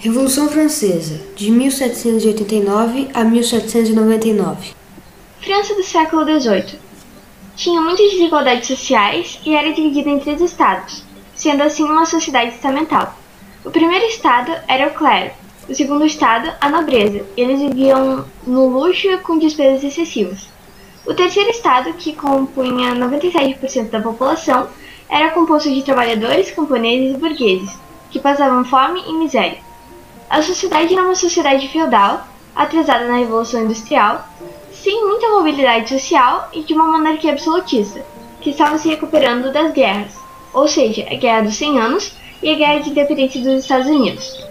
Revolução Francesa, de 1789 a 1799. França do século XVIII. Tinha muitas desigualdades sociais e era dividida em três estados, sendo assim uma sociedade estamental. O primeiro estado era o clero, o segundo estado, a nobreza. Eles viviam no luxo com despesas excessivas. O terceiro estado, que compunha 97% da população, era composto de trabalhadores, camponeses e burgueses, que passavam fome e miséria. A sociedade era uma sociedade feudal, atrasada na Revolução Industrial, sem muita mobilidade social e de uma monarquia absolutista, que estava se recuperando das guerras, ou seja, a Guerra dos 100 Anos e a Guerra de Independência dos Estados Unidos.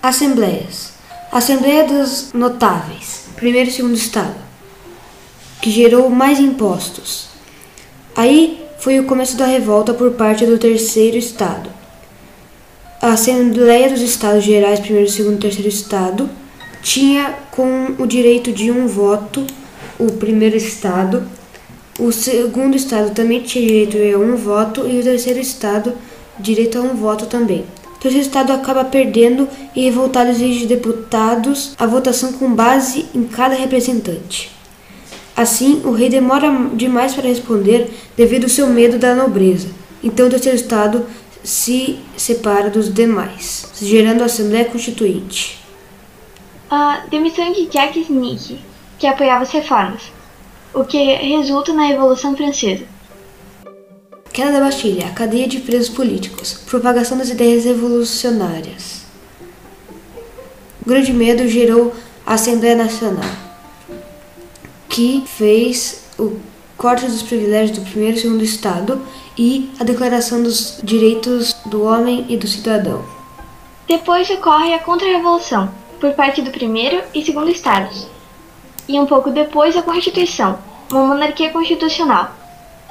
Assembleias. Assembleia dos Notáveis, primeiro e segundo estado, que gerou mais impostos. Aí foi o começo da revolta por parte do terceiro estado, a Assembleia dos Estados Gerais, primeiro, segundo terceiro estado, tinha com o direito de um voto o primeiro estado, o segundo estado também tinha direito a um voto e o terceiro estado direito a um voto também. O terceiro estado acaba perdendo e revoltado exige deputados a votação com base em cada representante. Assim, o rei demora demais para responder devido ao seu medo da nobreza. Então, o terceiro estado se separa dos demais, gerando a Assembleia Constituinte. A demissão de Jacques Nick, que apoiava as reformas, o que resulta na Revolução Francesa. Queda da Bastilha, a cadeia de presos políticos, propagação das ideias revolucionárias. O grande medo gerou a Assembleia Nacional, que fez o corte dos privilégios do primeiro e segundo estado e a Declaração dos Direitos do Homem e do Cidadão. Depois ocorre a Contra-Revolução, por parte do primeiro e segundo estados. E um pouco depois a Constituição, uma monarquia constitucional,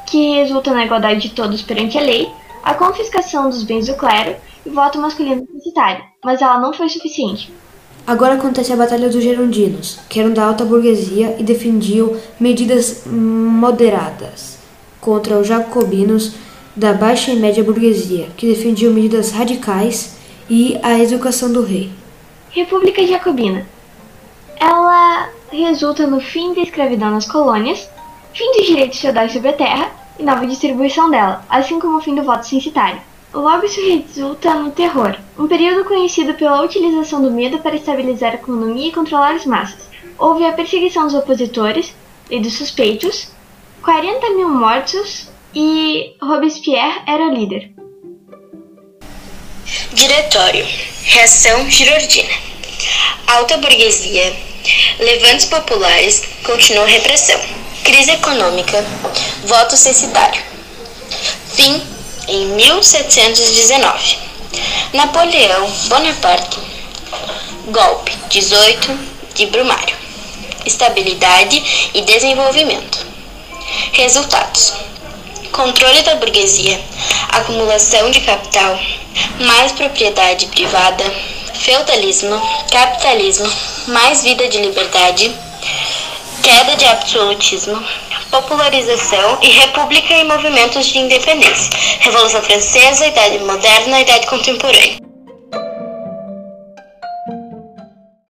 que resulta na igualdade de todos perante a lei, a confiscação dos bens do clero e voto masculino necessário, mas ela não foi suficiente. Agora acontece a Batalha dos Gerondinos, que eram da alta burguesia e defendiam medidas moderadas contra os jacobinos da baixa e média burguesia, que defendiam medidas radicais e a educação do rei. República Jacobina. Ela resulta no fim da escravidão nas colônias, fim dos direitos feudais sobre a terra e nova distribuição dela, assim como o fim do voto censitário. Logo isso resulta no terror, um período conhecido pela utilização do medo para estabilizar a economia e controlar as massas. Houve a perseguição dos opositores e dos suspeitos, 40 mil mortos e Robespierre era o líder. Diretório Reação Girordina Alta burguesia Levantes populares Continuou repressão Crise econômica Voto censitário Fim em 1719. Napoleão Bonaparte. Golpe 18 de Brumário. Estabilidade e desenvolvimento. Resultados: controle da burguesia, acumulação de capital, mais propriedade privada, feudalismo, capitalismo, mais vida de liberdade, queda de absolutismo, popularização e república e movimentos de independência, Revolução Francesa, Idade Moderna Idade Contemporânea.